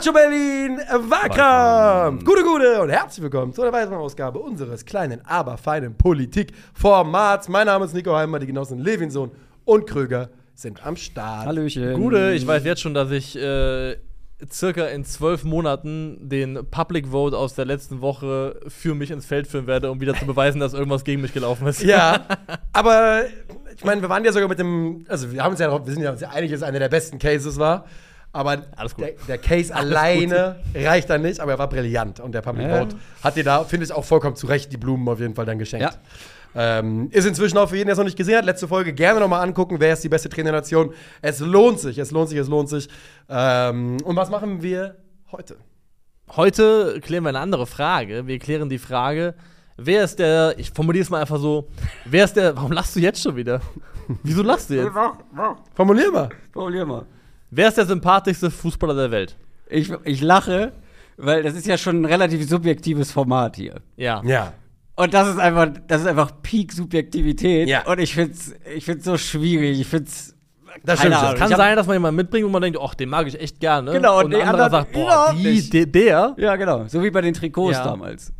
Calcio Berlin, Wahlkampf. Gute, gute und herzlich willkommen zu einer weiteren Ausgabe unseres kleinen, aber feinen Politik-Formats. Mein Name ist Nico Heimer, die Genossen Levinson und Kröger sind am Start. Hallöchen. Gute, ich weiß jetzt schon, dass ich äh, circa in zwölf Monaten den Public Vote aus der letzten Woche für mich ins Feld führen werde, um wieder zu beweisen, dass irgendwas gegen mich gelaufen ist. Ja, aber ich meine, wir waren ja sogar mit dem, also wir haben uns ja, wir sind ja uns einig, dass es einer der besten Cases war. Aber Alles gut. der, der Case alleine reicht dann nicht, aber er war brillant. Und der Public Ja. Vote hat dir da, finde ich, auch vollkommen zu Recht die Blumen auf jeden Fall dann geschenkt. Ja. Ähm, ist inzwischen auch für jeden, der es noch nicht gesehen hat, letzte Folge gerne nochmal angucken, wer ist die beste Trainernation. Es lohnt sich, es lohnt sich, es lohnt sich. Ähm, und was machen wir heute? Heute klären wir eine andere Frage. Wir klären die Frage, wer ist der, ich formuliere es mal einfach so, wer ist der, warum lachst du jetzt schon wieder? Wieso lachst du jetzt? Formulier mal. Formulier mal. Wer ist der sympathischste Fußballer der Welt? Ich, ich lache, weil das ist ja schon ein relativ subjektives Format hier. Ja. Ja. Und das ist einfach, das ist einfach Peak-Subjektivität. Ja. Und ich find's, ich find's so schwierig. Ich find's. Das keine stimmt. Ahnung. Kann sein, dass man jemanden mitbringt, wo man denkt, ach, den mag ich echt gerne. Genau, und und anderer anderen sagt, boah, die, nicht. de, der. Ja, genau. So wie bei den Trikots Ja. damals.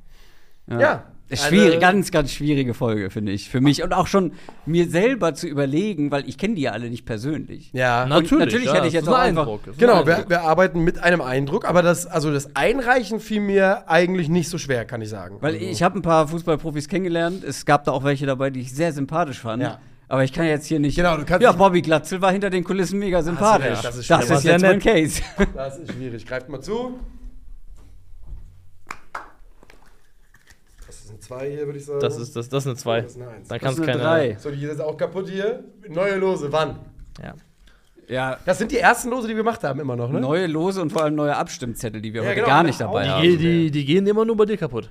Ja. Also- schwierig, ganz, ganz schwierige Folge, finde ich. Für mich. Und auch schon mir selber zu überlegen, weil ich kenne die ja alle nicht persönlich. Ja. Natürlich, natürlich ja, hätte ich jetzt auch ein einfach- Eindruck, das ist ein Genau, wir, wir arbeiten mit einem Eindruck, aber das, also das Einreichen fiel mir eigentlich nicht so schwer, kann ich sagen. Weil also, ich habe ein paar Fußballprofis kennengelernt. Es gab da auch welche dabei, die ich sehr sympathisch fand. Ja. Aber ich kann jetzt hier nicht. Genau, du kannst ja, Bobby Glatzel war hinter den Kulissen mega sympathisch. das ist das ist Der jetzt mein Case. Das ist schwierig. Greift mal zu. Das ist ein 2 hier, würde ich sagen. Das ist, das, das ist eine 2. Das ist eine Eins. Da Das kannst ist eine keine. drei. So, die ist auch kaputt hier. Neue Lose, wann? Ja. ja. Das sind die ersten Lose, die wir gemacht haben, immer noch, ne? Neue Lose und vor allem neue Abstimmzettel, die wir Ja, heute genau, gar genau. nicht dabei Die- haben. Die, die, die gehen immer nur bei dir kaputt.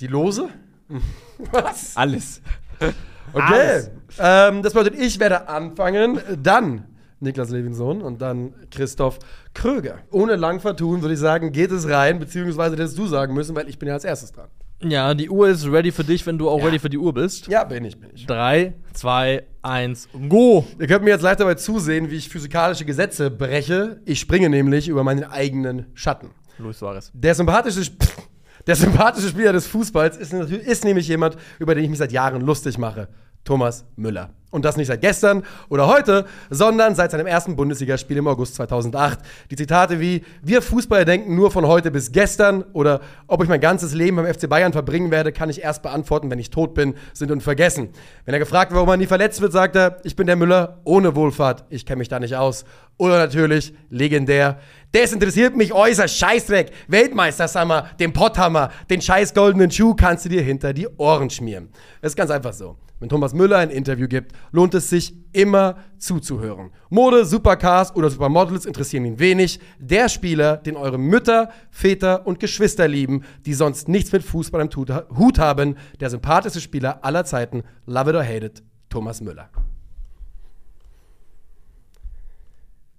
Die Lose? Was? Alles. Okay. Alles. Ähm, das bedeutet, ich werde anfangen, dann Niklas Levinson und dann Christoph Kröger. Ohne lang vertun würde ich sagen, geht es rein, beziehungsweise hättest du sagen müssen, weil ich bin ja als erstes dran. Ja, die Uhr ist ready für dich, wenn du auch Ja. ready für die Uhr bist. Ja, bin ich, bin ich. 3, 2, 1, go! Ihr könnt mir jetzt live dabei zusehen, wie ich physikalische Gesetze breche. Ich springe nämlich über meinen eigenen Schatten. Luis Suarez. Der sympathische, Sp- der sympathische Spieler des Fußballs ist, ist nämlich jemand, über den ich mich seit Jahren lustig mache. Thomas Müller. Und das nicht seit gestern oder heute, sondern seit seinem ersten Bundesligaspiel im August 2008. Die Zitate wie, wir Fußballer denken nur von heute bis gestern oder ob ich mein ganzes Leben beim FC Bayern verbringen werde, kann ich erst beantworten, wenn ich tot bin, sind unvergessen. Wenn er gefragt wird, warum er nie verletzt wird, sagt er, ich bin der Müller ohne Wohlfahrt, ich kenne mich da nicht aus. Oder natürlich, legendär, das interessiert mich äußerst, Scheißdreck, Weltmeister, sag mal, den Potthammer, den scheiß goldenen Schuh kannst du dir hinter die Ohren schmieren. Es ist ganz einfach so. Wenn Thomas Müller ein Interview gibt, lohnt es sich immer zuzuhören. Mode, Supercars oder Supermodels interessieren ihn wenig. Der Spieler, den eure Mütter, Väter und Geschwister lieben, die sonst nichts mit Fußball im Hut haben, der sympathischste Spieler aller Zeiten, love it or hate it, Thomas Müller.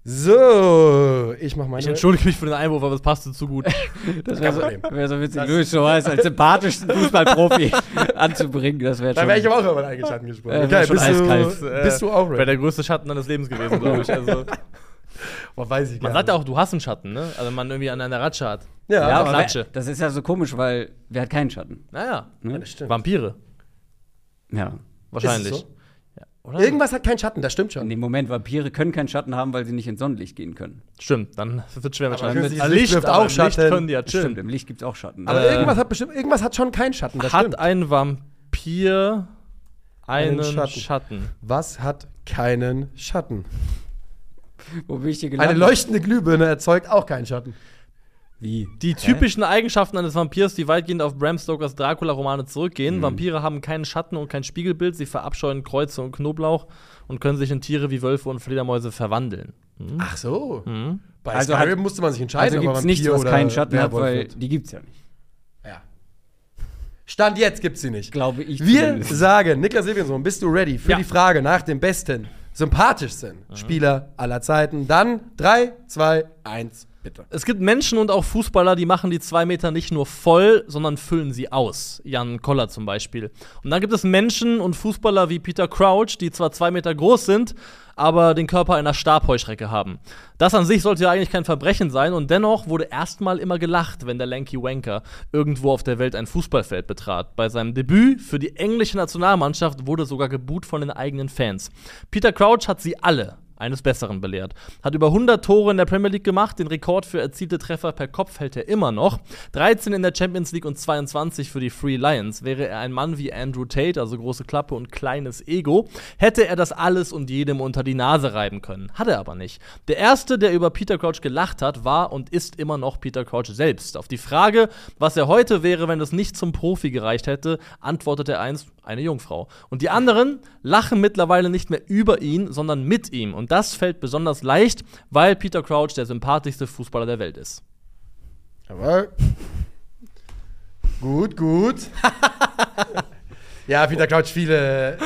So, ich mach meine. Ich entschuldige mich für den Einwurf, aber es passte zu gut. Das wäre so, wär so witzig, Luis Suarez als sympathischsten Fußballprofi anzubringen. Das wäre Da schon. wäre ich aber auch über meinen eigenen Schatten gesprungen. Äh, okay, bist, eiskalt. du, bist du auch Wäre ready? der größte Schatten deines Lebens gewesen, glaube ich. Also, Boah, weiß ich man gar sagt ja auch, du hast einen Schatten, ne? Also, man irgendwie an einer Ratsche hat. Ja, ja, Ja, aber Klatsche. wer- das ist ja so komisch, weil wer hat keinen Schatten? Naja, Ne? das stimmt. Vampire. Ja. Wahrscheinlich. Ist es so? Oder? Irgendwas hat keinen Schatten, das stimmt In schon. dem Moment, Vampire können keinen Schatten haben, weil sie nicht ins Sonnenlicht gehen können. Stimmt, dann wird es schwer mit Aber Schatten. Also Licht wirft aber auch im Licht Schatten. können die ja Stimmt, im Licht gibt es auch Schatten. Aber Äh, irgendwas hat bestimmt, irgendwas hat schon keinen Schatten, das Hat stimmt. ein Vampir einen, Einen Schatten. Schatten? Was hat keinen Schatten? Wo bin ich hier Eine gelandet? leuchtende Glühbirne erzeugt auch keinen Schatten. Wie? Die typischen Eigenschaften eines Vampirs, die weitgehend auf Bram Stokers Dracula-Romane zurückgehen. Vampire haben keinen Schatten und kein Spiegelbild. Sie verabscheuen Kreuze und Knoblauch und können sich in Tiere wie Wölfe und Fledermäuse verwandeln. Hm? Ach so. Hm? Bei Also Skyrim hat- musste man sich entscheiden, Also gibt ob es man nichts, was keinen Schatten hat, weil wird. die gibt's ja nicht. Ja. Stand jetzt gibt's sie nicht. Glaube ich Wir zumindest. sagen, Niklas Levinson, bist du ready für Ja. die Frage nach dem besten, sympathischsten Spieler aller Zeiten? Dann 3, 2, 1, Bitte. Es gibt Menschen und auch Fußballer, die machen die zwei Meter nicht nur voll, sondern füllen sie aus. Jan Koller zum Beispiel. Und dann gibt es Menschen und Fußballer wie Peter Crouch, die zwar zwei Meter groß sind, aber den Körper einer Stabheuschrecke haben. Das an sich sollte ja eigentlich kein Verbrechen sein und dennoch wurde erstmal immer gelacht, wenn der Lanky Wanker irgendwo auf der Welt ein Fußballfeld betrat. Bei seinem Debüt für die englische Nationalmannschaft wurde sogar geboot von den eigenen Fans. Peter Crouch hat sie alle eines Besseren belehrt. Hat über 100 Tore in der Premier League gemacht, den Rekord für erzielte Treffer per Kopf hält er immer noch. 13 in der Champions League und 22 für die Free Lions. Wäre er ein Mann wie Andrew Tate, also große Klappe und kleines Ego, hätte er das alles und jedem unter die Nase reiben können. Hat er aber nicht. Der erste, der über Peter Crouch gelacht hat, war und ist immer noch Peter Crouch selbst. Auf die Frage, was er heute wäre, wenn es nicht zum Profi gereicht hätte, antwortet er einst, eine Jungfrau. Und die anderen lachen mittlerweile nicht mehr über ihn, sondern mit ihm. Und das fällt besonders leicht, weil Peter Crouch der sympathischste Fußballer der Welt ist. Aber. gut, gut. ja, Peter Crouch, viele.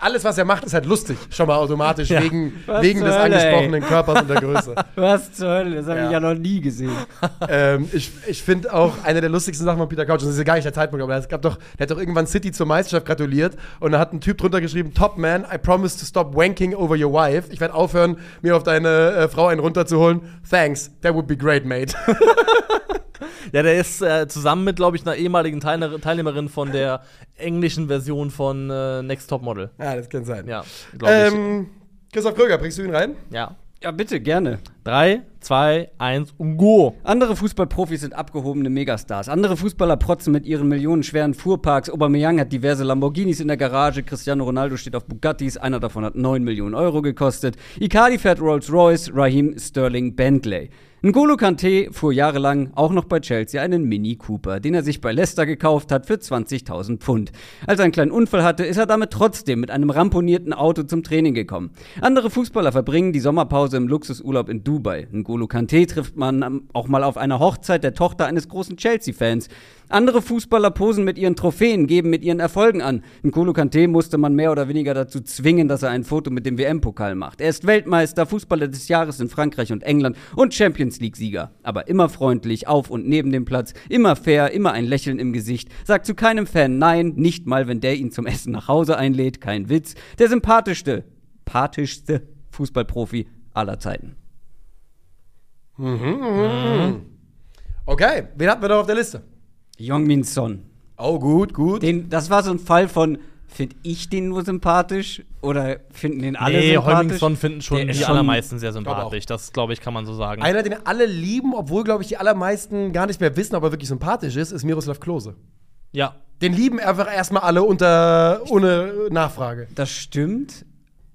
Alles, was er macht, ist halt lustig. Schon mal automatisch, Ja. wegen, Was wegen des Hölle, angesprochenen Körpers und der Größe. Was zur Hölle? Das habe Ja. ich ja noch nie gesehen. ähm, ich ich finde auch eine der lustigsten Sachen von Peter Couch, und das ist ja gar nicht der Zeitpunkt, aber es gab doch, der hat doch irgendwann City zur Meisterschaft gratuliert und da hat ein Typ drunter geschrieben: Top man, I promise to stop wanking over your wife. Ich werde aufhören, mir auf deine äh, Frau einen runterzuholen. Thanks, that would be great, mate. Ja, der ist äh, zusammen mit, glaube ich, einer ehemaligen Teilne Teilnehmerin von der englischen Version von äh, Next Top Model. ja, das kann sein. Ja, glaube ich. Ähm, Christoph Kröger, bringst du ihn rein? Ja. Ja, bitte, gerne. Drei, zwei, eins und go. Andere Fußballprofis sind abgehobene Megastars. Andere Fußballer protzen mit ihren millionenschweren Fuhrparks. Aubameyang hat diverse Lamborghinis in der Garage. Cristiano Ronaldo steht auf Bugattis. Einer davon hat 9 Millionen Euro gekostet. Icardi fährt Rolls-Royce. Raheem Sterling Bentley. N'Golo Kante fuhr jahrelang auch noch bei Chelsea einen Mini Cooper, den er sich bei Leicester gekauft hat für 20.000 Pfund. Als er einen kleinen Unfall hatte, ist er damit trotzdem mit einem ramponierten Auto zum Training gekommen. Andere Fußballer verbringen die Sommerpause im Luxusurlaub in Dubai. N'Golo Kante trifft man auch mal auf einer Hochzeit der Tochter eines großen Chelsea-Fans. Andere Fußballer posen mit ihren Trophäen, geben mit ihren Erfolgen an. N'Golo Kante musste man mehr oder weniger dazu zwingen, dass er ein Foto mit dem WM-Pokal macht. Er ist Weltmeister, Fußballer des Jahres in Frankreich und England und Champions League-Sieger. Aber immer freundlich, auf und neben dem Platz, immer fair, immer ein Lächeln im Gesicht. Sagt zu keinem Fan nein, nicht mal, wenn der ihn zum Essen nach Hause einlädt. Kein Witz. Der sympathischste, pathischste Fußballprofi aller Zeiten. Okay, wen hatten wir noch auf der Liste? Jongmin Son. Oh, gut, gut. Den, das war so ein Fall von, finde ich den nur sympathisch oder finden den alle Nee, sympathisch? Heumingson finden schon Der die schon- allermeisten sehr Glaub sympathisch. Das, glaube ich, kann man so sagen. Einer, den alle lieben, obwohl, glaube ich, die allermeisten gar nicht mehr wissen, ob er wirklich sympathisch ist, ist Miroslav Klose. ja. Den lieben einfach erstmal alle unter, ohne Nachfrage. Das stimmt,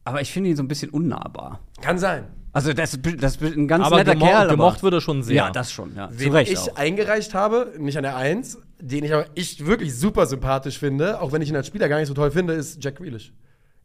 aber ich finde ihn so ein bisschen unnahbar. Kann sein. Also das, das ist ein ganz Aber netter gemo Kerl. gemocht aber, wird er schon sehr. Ja, das schon, ja. Zu Recht ich auch. eingereicht habe, nicht an der Eins, den ich aber ich wirklich super sympathisch finde, auch wenn ich ihn als Spieler gar nicht so toll finde, ist Jack Grealish.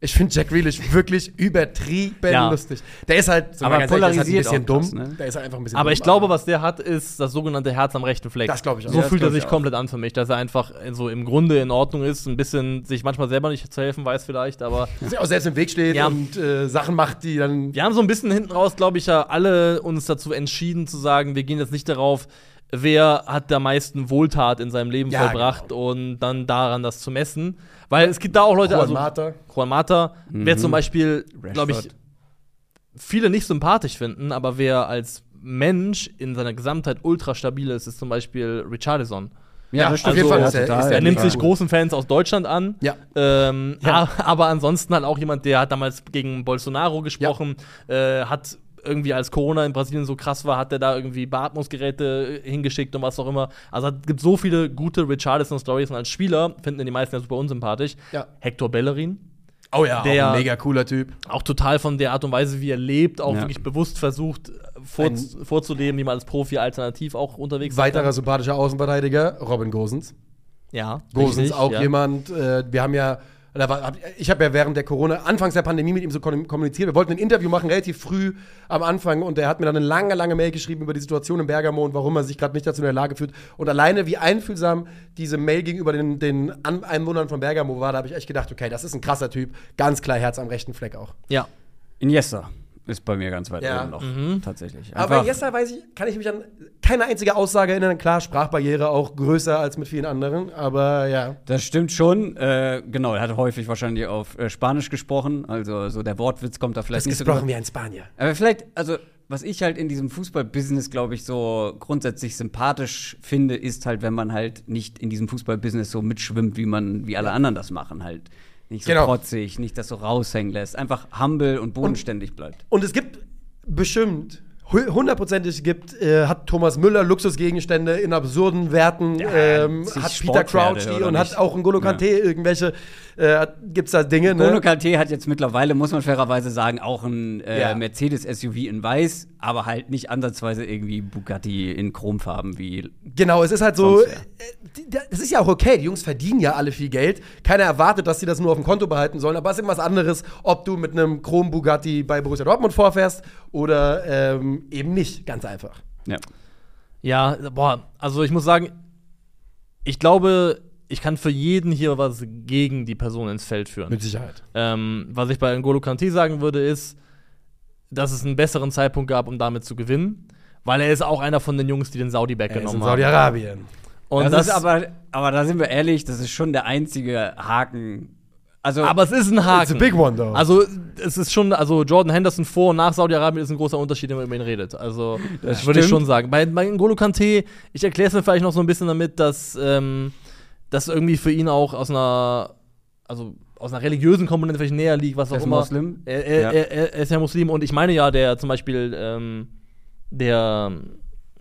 Ich finde Jack Grealish wirklich übertrieben Ja. lustig. Der ist halt, so Aber ganz ehrlich, polarisiert halt ein bisschen krass, dumm. ne? Der ist halt einfach ein bisschen Aber dumm. ich glaube, was der hat, ist das sogenannte Herz am rechten Fleck. Das glaube ich auch. So Ja, fühlt er sich komplett an für mich, dass er einfach so im Grunde in Ordnung ist, ein bisschen sich manchmal selber nicht zu helfen weiß vielleicht, aber Dass er auch selbst im Weg steht Ja. und äh, Sachen macht, die dann. wir haben so ein bisschen hinten raus, glaube ich, ja alle uns dazu entschieden zu sagen, wir gehen jetzt nicht darauf, wer hat der meisten Wohltat in seinem Leben Ja, vollbracht und dann daran das zu messen. Weil es gibt da auch Leute, Juan also Mata. Juan Mata, wer zum Beispiel, glaube ich, viele nicht sympathisch finden, aber wer als Mensch in seiner Gesamtheit ultra stabil ist, ist zum Beispiel Richarlison. Ja, auf jeden Fall ist er- ist Er Ja, nimmt sich großen Fans aus Deutschland an. Ja. Ähm, Ja. Aber ansonsten halt auch jemand, der hat damals gegen Bolsonaro gesprochen, äh, hat irgendwie als Corona in Brasilien so krass war, hat er da irgendwie Beatmungsgeräte äh, hingeschickt und was auch immer. Also es gibt so viele gute Richarlison-Stories und als Spieler finden die meisten ja super unsympathisch. Ja. Hector Bellerin, Oh ja, Der- auch ein mega cooler Typ. auch total von der Art und Weise, wie er lebt, auch Ja. wirklich bewusst versucht vor, Ein- vorzuleben, wie man als Profi alternativ auch unterwegs Weiterer sein sympathischer Außenverteidiger, Robin Gosens. kann. Ja, Gosens richtig, auch ja. jemand, äh, wir haben ja, war, ich habe ja während der Corona, anfangs der Pandemie mit ihm so kom- kommuniziert. Wir wollten ein Interview machen, relativ früh am Anfang und er hat mir dann eine lange, lange Mail geschrieben über die Situation in Bergamo und warum er sich gerade nicht dazu in der Lage fühlt. Und alleine, wie einfühlsam diese Mail gegenüber den, den Einwohnern von Bergamo war, da habe ich echt gedacht, okay, das ist ein krasser Typ, ganz klar Herz am rechten Fleck auch. Ja. Iniesta. Ist bei mir ganz weit Ja. oben noch. Mhm. Tatsächlich. Aber bei Jessa weiß ich, kann ich mich an keine einzige Aussage erinnern. Klar, Sprachbarriere auch größer als mit vielen anderen, aber ja. Das stimmt schon. Äh, genau, er hat häufig wahrscheinlich auf äh, Spanisch gesprochen. Also so der Wortwitz kommt da vielleicht Das nicht gesprochen wie ein Spanier. Aber vielleicht, also was ich halt in diesem Fußballbusiness, glaube ich, so grundsätzlich sympathisch finde, ist halt, wenn man halt nicht in diesem Fußballbusiness so mitschwimmt, wie man, wie alle anderen das machen halt. Nicht so Genau. protzig, nicht das so raushängen lässt. Einfach humble und bodenständig bleibt. Und es gibt bestimmt, hu- hundertprozentig gibt, äh, hat Thomas Müller Luxusgegenstände in absurden Werten, ähm, zig hat Peter Crouch die und nicht? hat auch N'Golo Kanté irgendwelche, äh, gibt's da Dinge, ne? Kanté hat jetzt mittlerweile, muss man fairerweise sagen, auch ein äh, Ja. Mercedes-SUV in weiß, aber halt nicht ansatzweise irgendwie Bugatti in Chromfarben wie Genau, es ist halt so, äh, das ist ja auch okay, die Jungs verdienen ja alle viel Geld. Keiner erwartet, dass sie das nur auf dem Konto behalten sollen, aber es ist immer was anderes, ob du mit einem Chrom Bugatti bei Borussia Dortmund vorfährst oder ähm, eben nicht, ganz einfach. ja. Ja, boah, also ich muss sagen, ich glaube, ich kann für jeden hier was gegen die Person ins Feld führen. Sicherheit. Ähm, was ich bei N'Golo Kanté sagen würde, ist, dass es einen besseren Zeitpunkt gab, um damit zu gewinnen. Weil er ist auch einer von den Jungs, die den Saudi-Back Er ist in genommen haben. Saudi-Arabien. Und das, ist aber, aber da sind wir ehrlich, das ist schon der einzige Haken. Also, aber es ist ein Haken. It's a big one, though. Also, es ist schon, also Jordan Henderson vor und nach Saudi-Arabien ist ein großer Unterschied, wenn man über ihn redet. Also, Das würde ich schon sagen. Bei, bei N'Golo Kanté, ich erkläre es mir vielleicht noch so ein bisschen damit, dass ähm, das irgendwie für ihn auch aus einer, also aus einer religiösen Komponente vielleicht näher liegt, was Er auch ist immer. Muslim. Er, er, Ja. er, er ist ja Muslim und ich meine ja, der zum Beispiel, ähm, der,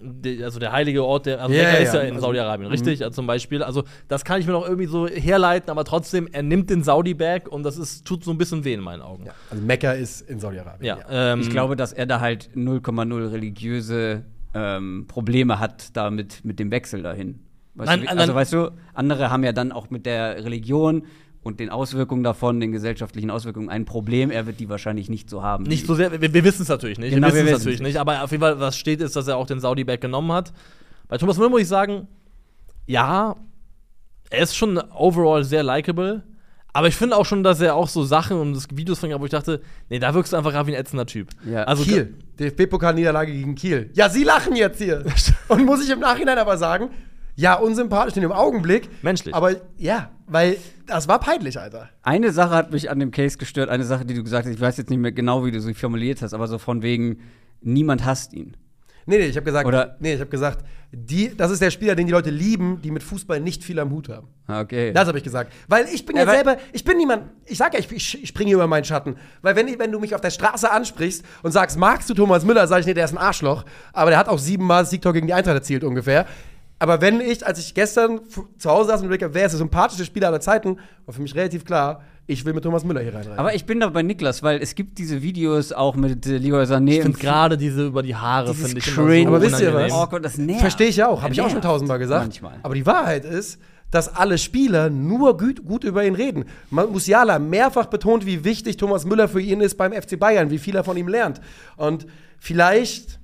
der, also der heilige Ort, der, also Ja, Mekka ja, ist ja ja. in Also- Saudi-Arabien, richtig? Also zum Beispiel, also das kann ich mir noch irgendwie so herleiten, aber trotzdem, er nimmt den Saudi-Bag und das ist, tut so ein bisschen weh in meinen Augen. Ja, also Mekka ist in Saudi-Arabien. Ja, ähm, ich glaube, dass er da halt 0,0 religiöse ähm, Probleme hat, da mit, mit dem Wechsel dahin. Weißt Nein, du, also, nein. weißt du, andere haben ja dann auch mit der Religion und den Auswirkungen davon, den gesellschaftlichen Auswirkungen, ein Problem. Er wird die wahrscheinlich nicht so haben. Nicht so sehr, wir, wir wissen es natürlich nicht. Genau, wir wissen es natürlich nicht. nicht. Aber auf jeden Fall, was steht, ist, dass er auch den Saudi-Bag genommen hat. Bei Thomas Müller muss ich sagen, ja, er ist schon overall sehr likable. Aber ich finde auch schon, dass er auch so Sachen und das Videos von ihm, wo ich dachte, nee, da wirkst du einfach gerade wie ein ätzender Typ. Ja. Also Kiel. DFB-Pokal-Niederlage gegen Kiel. Ja, sie lachen jetzt hier. Und muss ich im Nachhinein aber sagen, ja, unsympathisch in dem Augenblick. Menschlich. Aber ja, weil das war peinlich, Alter. Eine Sache hat mich an dem Case gestört, eine Sache, die du gesagt hast, ich weiß jetzt nicht mehr genau, wie du sie formuliert hast, aber so von wegen, niemand hasst ihn. Nee, nee, ich habe gesagt, Oder- nee, ich habe gesagt, die, das ist der Spieler, den die Leute lieben, die mit Fußball nicht viel am Hut haben. Ah, Okay. Das habe ich gesagt. Weil ich bin ja, Ja, selber, ich bin niemand, ich sag ja, ich, ich, ich springe über meinen Schatten. Weil wenn, ich- wenn du mich auf der Straße ansprichst und sagst, magst du Thomas Müller, sage ich, nee, der ist ein Arschloch. Aber der hat auch siebenmal das Siegtor gegen die Eintracht erzielt ungefähr. Aber wenn ich, als ich gestern zu Hause saß und überlegt habe, wer ist der sympathischste Spieler aller Zeiten, war für mich relativ klar, ich will mit Thomas Müller hier reinreiten. aber ich bin da bei Niklas, weil es gibt diese Videos auch mit äh, Leroy Sané. ich finde gerade diese über die Haare, finde ich Cringe. immer so Aber wisst ihr was? Oh Gott, das nervt. Verstehe ich ja auch, habe ich auch schon tausendmal gesagt. Manchmal. Aber die Wahrheit ist, dass alle Spieler nur gut, gut über ihn reden. Ma- Musiala mehrfach betont, wie wichtig Thomas Müller für ihn ist beim FC Bayern, wie viel er von ihm lernt. Und vielleicht,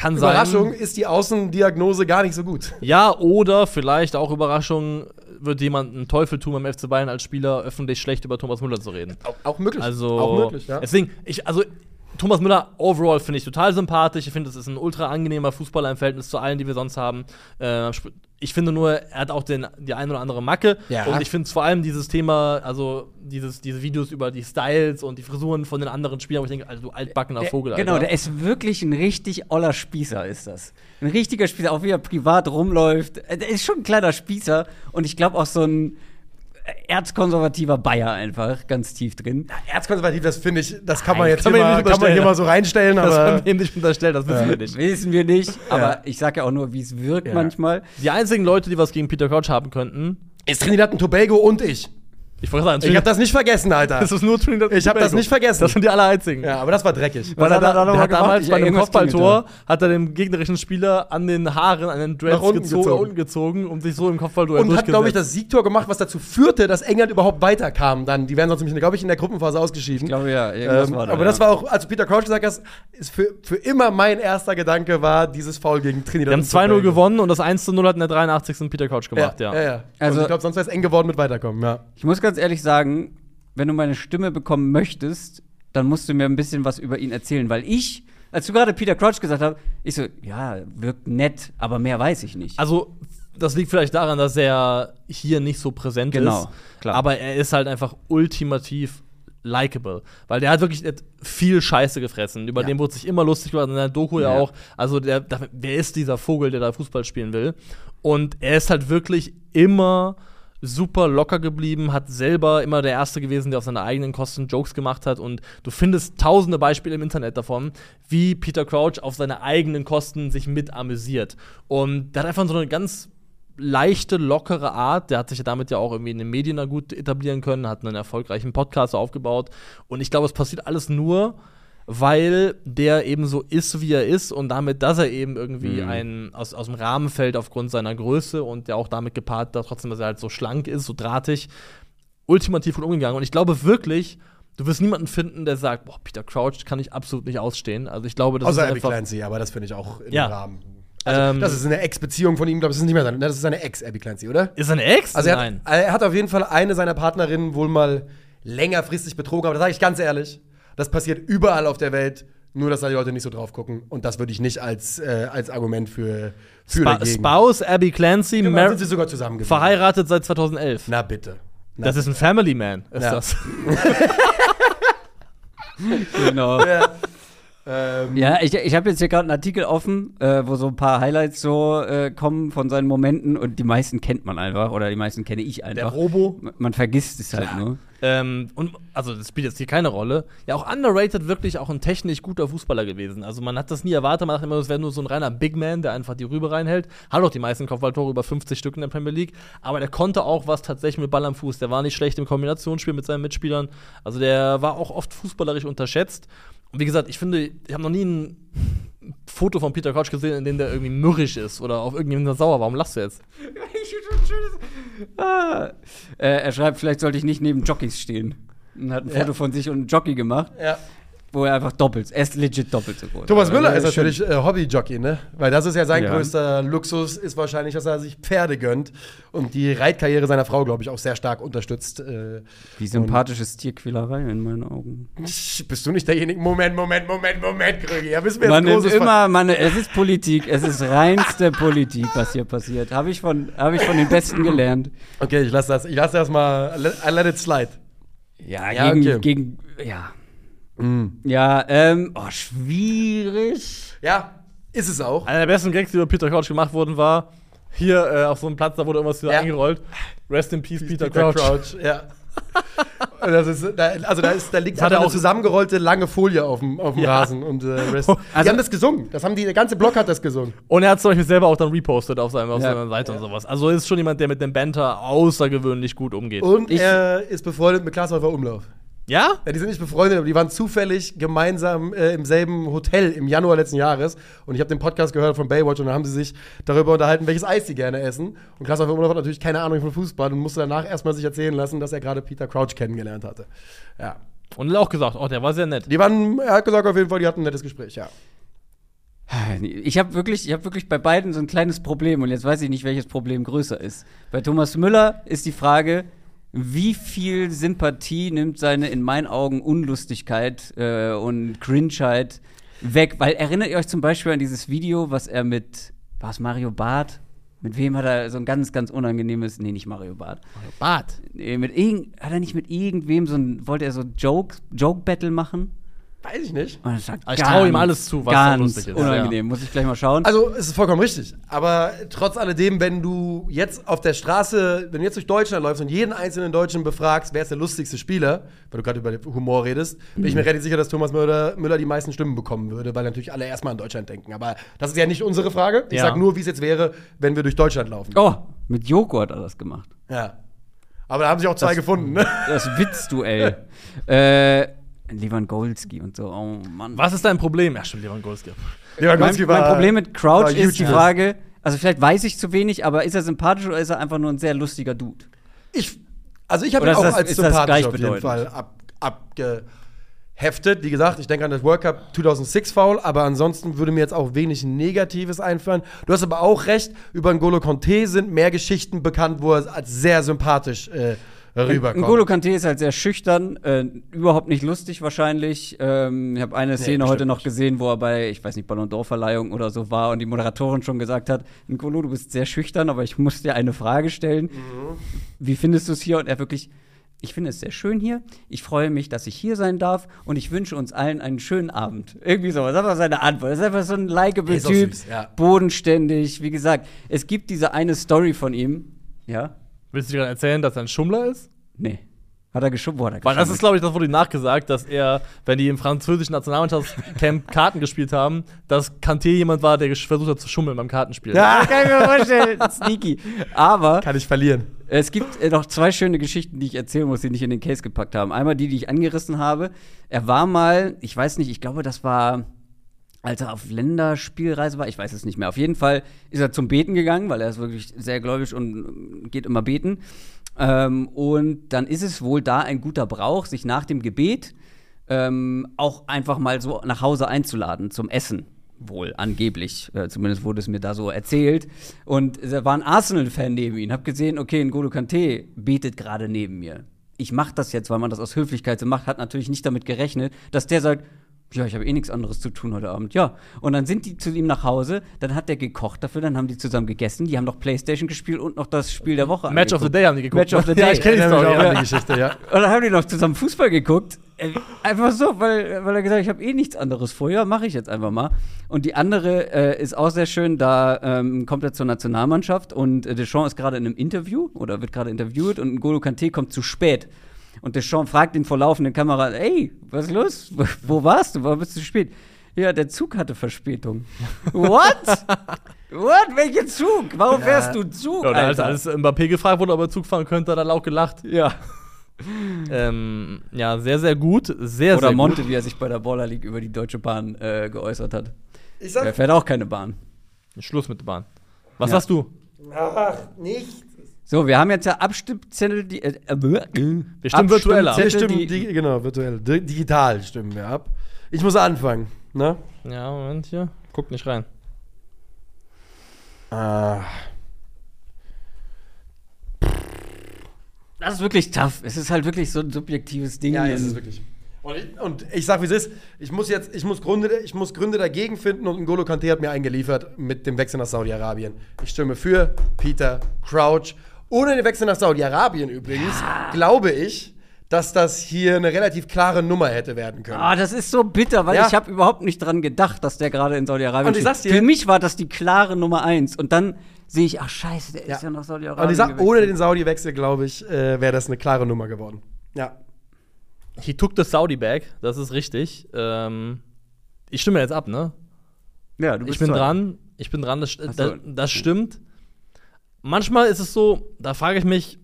Kann Überraschung, sein. ist die Außendiagnose gar nicht so gut. Ja, oder vielleicht auch Überraschung, wird jemand einen Teufel tun beim FC Bayern als Spieler öffentlich schlecht über Thomas Müller zu reden. Auch, auch möglich. Also, auch möglich, ja. deswegen, ich, also, Thomas Müller overall finde ich total sympathisch. Ich finde, es ist ein ultra angenehmer Fußballer im Verhältnis zu allen, die wir sonst haben. Äh, ich finde nur, er hat auch den, die ein oder andere Macke. Ja. Und ich finde vor allem dieses Thema, also dieses, diese Videos über die Styles und die Frisuren von den anderen Spielern, wo ich denke, also du altbackener Vogel, Genau, Alter. der ist wirklich ein richtig oller Spießer, ist das. Ein richtiger Spießer, auch wie er privat rumläuft. Äh, Der ist schon ein kleiner Spießer und ich glaube auch so ein erzkonservativer Bayer einfach, ganz tief drin. Erzkonservativ, das finde ich, das kann man Nein, jetzt kann hier, man mal, nicht kann man hier unterstellen. mal so reinstellen, das aber. haben wir nicht unterstellt, das wissen wir nicht. Wissen wir nicht, aber Ja. ich sage ja auch nur, wie es wirkt Ja. manchmal. Die einzigen Leute, die was gegen Peter Crouch haben könnten, Ist Trinidad und Tobago und ich. Ich wollte sagen, Ich habe das nicht vergessen, Alter. das ist nur Trinidad und Ich hab das nicht vergessen. Das sind die aller einzigen. Ja, aber das war dreckig. Weil Was er, hat er da da, mal hat damals bei einem Kopfballtor hat er dem gegnerischen Spieler an den Haaren, an den Dreads Nach unten gezogen, gezogen. unten gezogen und sich so im Kopfballduell Und hat, glaube ich, das Siegtor gemacht, was dazu führte, dass England überhaupt weiterkam. Dann, die wären sonst nämlich, glaube ich, in der Gruppenphase ausgeschieden. Ich glaube ja, Ähm, war da. aber ja. das war auch, als Peter Crouch gesagt hat, ist für, für immer mein erster Gedanke war dieses Foul gegen Trinidad. Wir haben und 2-0 Tobago. gewonnen und das 1-0 hat in der 83. Peter Couch Ja, gemacht, ja. ja, ja. Also- Also, ich glaube, sonst wäre es eng geworden mit Weiterkommen, ja. Ich muss ganz ehrlich sagen, wenn du meine Stimme bekommen möchtest, dann musst du mir ein bisschen was über ihn erzählen, weil ich, als du gerade Peter Crouch gesagt hast, ich so, ja, wirkt nett, aber mehr weiß ich nicht. Also, das liegt vielleicht daran, dass er hier nicht so präsent Genau, ist. klar. Aber er ist halt einfach ultimativ likable. Weil der hat wirklich der hat viel Scheiße gefressen. Über Ja. den wurde sich immer lustig gemacht, in der Doku ja, Ja. auch. Also, der, der, wer ist dieser Vogel, der da Fußball spielen will? Und er ist halt wirklich immer super locker geblieben, hat selber immer der Erste gewesen, der auf seine eigenen Kosten Jokes gemacht hat. Und du findest tausende Beispiele im Internet davon, wie Peter Crouch auf seine eigenen Kosten sich mit amüsiert. Und der hat einfach so eine ganz leichte, lockere Art. Der hat sich ja damit ja auch irgendwie in den Medien gut etablieren können, hat einen erfolgreichen Podcast aufgebaut. Und ich glaube, es passiert alles nur, weil der eben so ist, wie er ist und damit, dass er eben irgendwie ein, aus, aus dem Rahmen fällt aufgrund seiner Größe und ja auch damit gepaart, dass trotzdem, dass er halt so schlank ist, so drahtig, ultimativ gut umgegangen. Und ich glaube wirklich, du wirst niemanden finden, der sagt, boah, Peter Crouch kann ich absolut nicht ausstehen. Also ich glaube, das Außer ist Abby einfach Clancy, aber das finde ich auch im Ja. Rahmen. Also, Ähm, das ist eine Ex-Beziehung von ihm, glaube ich, das ist nicht mehr seine, das ist seine Ex, Abby Clancy, oder? Ist er eine Ex? Also er Nein. hat, er hat auf jeden Fall eine seiner Partnerinnen wohl mal längerfristig betrogen, aber das sage ich ganz ehrlich, das passiert überall auf der Welt, nur dass da die Leute nicht so drauf gucken und das würde ich nicht als, äh, als Argument für, für Spa dagegen. Spouse Abby Clancy, Genau, sind sie sogar zusammen verheiratet seit 2011. Na bitte. Na, das ist ein Family Man, ist Ja. das. genau. ja. Ähm, Ja, ich, ich habe jetzt hier gerade einen Artikel offen, äh, wo so ein paar Highlights so äh, kommen von seinen Momenten und die meisten kennt man einfach oder die meisten kenne ich der einfach. Robo. Man- Man vergisst es halt nur. Ähm, und also das spielt jetzt hier keine Rolle. Ja, auch underrated wirklich auch ein technisch guter Fußballer gewesen. Also man hat das nie erwartet, man dachte immer, es wäre nur so ein reiner Big Man, der einfach die Rübe reinhält. Hat auch die meisten Kopfballtore, über 50 Stück in der Premier League. Aber der konnte auch was tatsächlich mit Ball am Fuß. Der war nicht schlecht im Kombinationsspiel mit seinen Mitspielern. Also der war auch oft fußballerisch unterschätzt. Und wie gesagt, ich finde, ich habe noch nie ein Foto von Peter Crouch gesehen, in dem der irgendwie mürrisch ist oder auf irgendjemanden sauer. Warum lachst du jetzt? Ah. Äh, er schreibt, vielleicht sollte ich nicht neben Jockeys stehen. Und hat ein Ja. Foto von sich und einem Jockey gemacht, Ja. Wo er einfach doppelt, er ist legit doppelt so groß. Thomas Müller ist natürlich äh, Hobbyjockey, ne? Weil das ist ja sein Ja. größter Luxus, ist wahrscheinlich, dass er sich Pferde gönnt und die Reitkarriere seiner Frau, glaube ich, auch sehr stark unterstützt. Äh, Wie sympathisch ist Tierquälerei in meinen Augen. bist du nicht derjenige? Moment, Moment, Moment, Moment, Krögi. Ja, wissen wir Man jetzt immer, man, es ist Politik, es ist reinste Politik, was hier passiert. Habe ich, von- hab ich von den Besten gelernt. Okay, ich lasse das, ich lasse das mal, I let it slide. Ja, Ja, gegen, okay. gegen, ja. Ja, ähm, oh, schwierig. Ja, ist es auch. Einer der besten Gags, die über Peter Crouch gemacht wurden, war hier äh, auf so einem Platz, da wurde irgendwas wieder Ja. eingerollt. Rest in Peace, Peter, Peter Crouch. Crouch, ja. Ist, da, also da, ist, da liegt Das hat einfach er eine auch- zusammengerollte lange Folie auf dem, auf dem Ja. Rasen. Und, äh, Rest, Also- die haben das gesungen. Das haben die, der ganze Block hat das gesungen. Und er hat zum Beispiel selber auch dann repostet auf, seinem, auf Ja. seiner Seite und sowas. Also ist schon jemand, der mit dem Banter außergewöhnlich gut umgeht. Und Ich- er ist befreundet mit Klaas Umlauf. Ja? Ja, die sind nicht befreundet, aber die waren zufällig gemeinsam äh, im selben Hotel im Januar letzten Jahres. Und ich habe den Podcast gehört von Baywatch und da haben sie sich darüber unterhalten, welches Eis sie gerne essen. Und Klaas Umlauf hat natürlich keine Ahnung von Fußball und musste danach erstmal sich erzählen lassen, dass er gerade Peter Crouch kennengelernt hatte. Ja. Und auch gesagt, oh, der war sehr nett. Die waren, er hat gesagt auf jeden Fall, die hatten ein nettes Gespräch, ja. Ich habe wirklich, ich hab wirklich bei beiden so ein kleines Problem und jetzt weiß ich nicht, welches Problem größer ist. Bei Thomas Müller ist die Frage, wie viel Sympathie nimmt seine in meinen Augen Unlustigkeit äh, und Cringeheit weg? Weil erinnert ihr euch zum Beispiel an dieses Video, was er mit, war es Mario Barth? Mit wem hat er so ein ganz, ganz unangenehmes, nee, nicht Mario Barth. Bart. Nee, mit irgend, hat er nicht mit irgendwem so ein, wollte er so Joke, Joke-Battle machen? Weiß ich nicht. Und das war Aber ich trau ihm alles zu, was ganz lustig ist. unangenehm. Muss ich gleich mal schauen. Also, es ist vollkommen richtig. Aber trotz alledem, wenn du jetzt auf der Straße, wenn du jetzt durch Deutschland läufst und jeden einzelnen Deutschen befragst, wer ist der lustigste Spieler, weil du gerade über Humor redest, bin ich mir relativ sicher, dass Thomas Müller, Müller die meisten Stimmen bekommen würde, weil natürlich alle erstmal an Deutschland denken. Aber das ist ja nicht unsere Frage. Ich Ja. sag nur, wie es jetzt wäre, wenn wir durch Deutschland laufen. Oh, mit Joko hat er das gemacht. Ja. Aber da haben sich auch zwei Das- gefunden, ne? Das Witzduell. äh, Lewandowski und so. Oh Mann. Was ist dein Problem? Ja, stimmt, Lewandowski. Mein, Lewandowski mein war- Problem mit Crouch ist die. Frage, also vielleicht weiß ich zu wenig, aber ist er sympathisch oder ist er einfach nur ein sehr lustiger Dude? Ich, also ich habe ihn auch das- als sympathisch auf jeden? Fall ab, abgeheftet. Wie gesagt, ich denke an das World Cup 2006 Foul, aber ansonsten würde mir jetzt auch wenig Negatives einfallen. Du hast aber auch recht, über N'Golo Conte sind mehr Geschichten bekannt, wo er als sehr sympathisch äh, rüberkommt. N'Golo Kanté ist halt sehr schüchtern, äh, überhaupt nicht lustig wahrscheinlich. Ähm, ich habe eine Szene heute bestimmt noch gesehen, wo er bei, ich weiß nicht, Ballon d'Or-Verleihung oder so war und die Moderatorin schon gesagt hat, N'Golo, du bist sehr schüchtern, aber ich muss dir eine Frage stellen. Mhm. Wie findest du es hier? Und er wirklich, ich finde es sehr schön hier. Ich freue mich, dass ich hier sein darf und ich wünsche uns allen einen schönen Abend. Irgendwie so, das war seine Antwort. Das ist einfach so ein likeable Typ, süß, ja. bodenständig. Wie gesagt, es gibt diese eine Story von ihm. Ja? Willst du dir gerade erzählen, dass er ein Schummler ist? Nee. Hat er? Wo hat er Weil das geschummelt? ist, glaube ich, das wurde ihm nachgesagt, dass er, wenn die im französischen Nationalmannschaftscamp Karten gespielt haben, dass Kanté jemand war, der versucht hat zu schummeln beim Kartenspiel. Ja, kann ich mir vorstellen. Sneaky. Aber kann ich verlieren. es gibt äh, noch zwei schöne Geschichten, die ich erzählen muss, die nicht in den Case gepackt haben. Einmal die, die ich angerissen habe. Er war mal, ich weiß nicht, ich glaube, das war, als er auf Länderspielreise war, ich weiß es nicht mehr. Auf jeden Fall ist er zum Beten gegangen, weil er ist wirklich sehr gläubig und äh, geht immer beten. Ähm, und dann ist es wohl da ein guter Brauch, sich nach dem Gebet ähm, auch einfach mal so nach Hause einzuladen zum Essen. Wohl, angeblich. Äh, zumindest wurde es mir da so erzählt. Und da war ein Arsenal-Fan neben ihm. Hab gesehen, okay, N'Golo Kanté betet gerade neben mir. Ich mach das jetzt, weil man das aus Höflichkeit so macht. Hat natürlich nicht damit gerechnet, dass der sagt, ja, ich habe eh nichts anderes zu tun heute Abend. Ja. Und dann sind die zu ihm nach Hause, dann hat der gekocht dafür, dann haben die zusammen gegessen, die haben noch Playstation gespielt und noch das Spiel der Woche Match of the angeguckt. Day haben die geguckt. Match of the Ja, Day. ich kenn die Story, auch ja. die Geschichte, ja. Und dann haben die noch zusammen Fußball geguckt. Äh, Einfach so, weil, weil er gesagt hat, ich habe eh nichts anderes vor. Ja, mache ich jetzt einfach mal. Und die andere äh, ist auch sehr schön, da ähm, kommt er zur Nationalmannschaft und äh, Deschamps ist gerade in einem Interview oder wird gerade interviewt und N'Golo Kanté kommt zu spät. Und Deschamps fragt ihn vor laufenden Kamera, ey, was ist los? Wo- warst du? Warum bist du spät? Ja, der Zug hatte Verspätung. What? What? Welcher Zug? Warum fährst du Zug, Ja, und als, Alter? als Mbappé gefragt wurde, ob er Zug fahren könnte, hat er laut gelacht. ja. Ähm, ja, sehr, sehr gut. Sehr, Oder sehr Monte, gut. wie er sich bei der Baller League über die Deutsche Bahn äh, geäußert hat. Er fährt auch keine Bahn. Schluss mit der Bahn. Was Ja. sagst du? ach, nichts. So, wir haben jetzt ja Abstimmzettel, die. Äh, äh, Wir stimmen virtuell ab. Wir stimmen, die, di genau, virtuell. Di digital stimmen wir ab. Ich muss anfangen, ne? Ja, Moment hier. Guck nicht rein. Ah. Das ist wirklich tough. Es ist halt wirklich so ein subjektives Ding. Ja, ist es wirklich. Und ich, und ich sag, wie es ist. Ich muss jetzt, ich muss Gründe, ich muss Gründe dagegen finden und N'Golo Kanté hat mir eingeliefert mit dem Wechsel nach Saudi-Arabien. Ich stimme für Peter Crouch. Ohne den Wechsel nach Saudi-Arabien übrigens, glaube ich, dass das hier eine relativ klare Nummer hätte werden können. Ah, das ist so bitter, weil Ja. ich habe überhaupt nicht dran gedacht, dass der gerade in Saudi-Arabien Und ich steht. sag's dir- Für mich war das die klare Nummer eins. Und dann sehe ich, ach scheiße, der Ja. ist ja nach Saudi-Arabien. und ich sag, ohne den Saudi-Wechsel, glaube ich, äh, wäre das eine klare Nummer geworden. Ja. He took the Saudi bag, das ist richtig. Ähm, ich stimme jetzt ab, ne? Ja, du bist Ich bin zwei. dran, ich bin dran, das, so. das, das stimmt. Manchmal ist es so, da frage ich mich,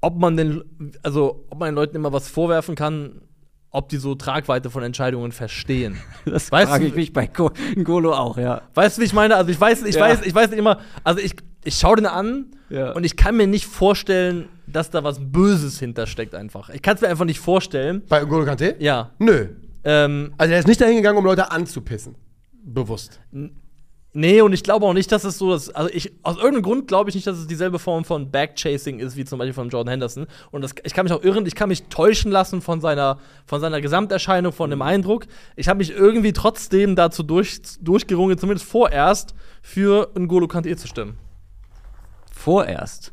ob man den, also ob man den Leuten immer was vorwerfen kann, ob die so Tragweite von Entscheidungen verstehen. Das Weißt frage du- ich mich bei Go N'Golo auch, ja. Weißt du, wie ich meine? Also ich weiß, ich Ja. weiß, ich weiß nicht immer, also ich, ich schaue den an Ja. und ich kann mir nicht vorstellen, dass da was Böses hintersteckt einfach. Ich kann es mir einfach nicht vorstellen. Bei N'Golo Kanté? Ja. Nö. Ähm, Also er ist nicht dahin gegangen, um Leute anzupissen. Bewusst. Nee, und ich glaube auch nicht, dass es so ist. Also ich, aus irgendeinem Grund glaube ich nicht, dass es dieselbe Form von Backchasing ist, wie zum Beispiel von Jordan Henderson. Und das, ich kann mich auch irren, ich kann mich täuschen lassen von seiner, von seiner Gesamterscheinung, von dem Eindruck. Ich habe mich irgendwie trotzdem dazu durch, durchgerungen, zumindest vorerst, für N'Golo Kanté zu stimmen. Vorerst.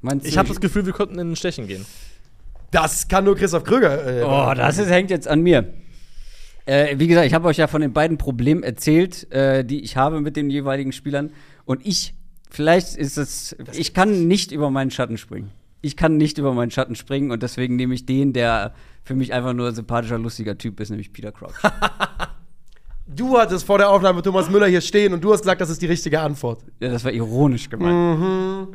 Meinst Ich du- habe das Gefühl, wir könnten in den Stechen gehen. Das kann nur Christoph Kröger. Äh, Oh, das ist, hängt jetzt an mir. Äh, wie gesagt, ich habe euch ja von den beiden Problemen erzählt, äh, die ich habe mit den jeweiligen Spielern. Und ich, vielleicht ist es, ich kann nicht über meinen Schatten springen. Ich kann nicht über meinen Schatten springen und deswegen nehme ich den, der für mich einfach nur ein sympathischer, lustiger Typ ist, nämlich Peter Crouch. Du hattest vor der Aufnahme Thomas Müller hier stehen und du hast gesagt, das ist die richtige Antwort. ja, das war ironisch gemeint. Mhm.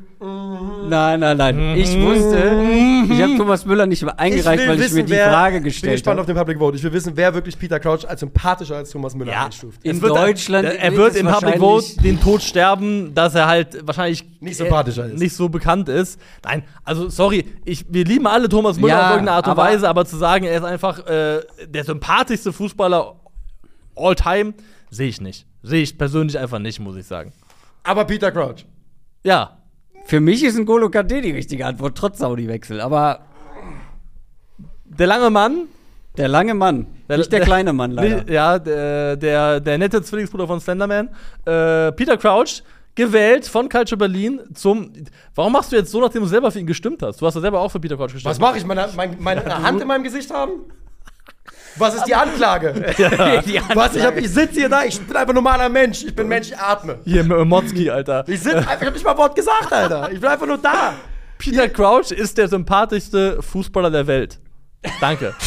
Nein, nein, nein. Ich wusste, ich habe Thomas Müller nicht mal eingereicht, weil ich mir die Frage Ich bin gestellt gespannt auf habe. den Public Vote. Ich will wissen, wer wirklich Peter Crouch als sympathischer als Thomas Müller Ja. einstuft. In Es wird- Deutschland Er, er wird im Public wahrscheinlich- Vote den Tod sterben, dass er halt wahrscheinlich Nicht sympathischer äh, ist. Nicht so bekannt ist. Nein, also sorry, ich, wir lieben alle Thomas Müller Ja, auf irgendeine Art und aber- Weise, aber zu sagen, er ist einfach äh, der sympathischste Fußballer all time, sehe ich nicht. Sehe ich persönlich einfach nicht, muss ich sagen. Aber Peter Crouch. Ja. Für mich ist ein Golo Kante die richtige Antwort, trotz Saudi-Wechsel. Aber Der lange Mann. der lange Mann, nicht der, kleine Mann leider. Nicht- Ja, der, der, der nette Zwillingsbruder von Slenderman. Äh, Peter Crouch, gewählt von Culture Berlin zum. Warum machst du jetzt so, nachdem du selber für ihn gestimmt hast? Du hast ja selber auch für Peter Crouch gestimmt. Was mache ich? Meine, meine, meine Hand in meinem Gesicht haben? Was ist die Anklage? Die Was? Ich, hab- ich sitze hier da, ich bin einfach normaler Mensch. Ich bin Mensch, ich atme. Hier, M- Motzki, Alter. Ich sitze einfach, ich hab nicht mal ein Wort gesagt, Alter. Ich bin einfach nur da. Peter Crouch ist der sympathischste Fußballer der Welt. Danke.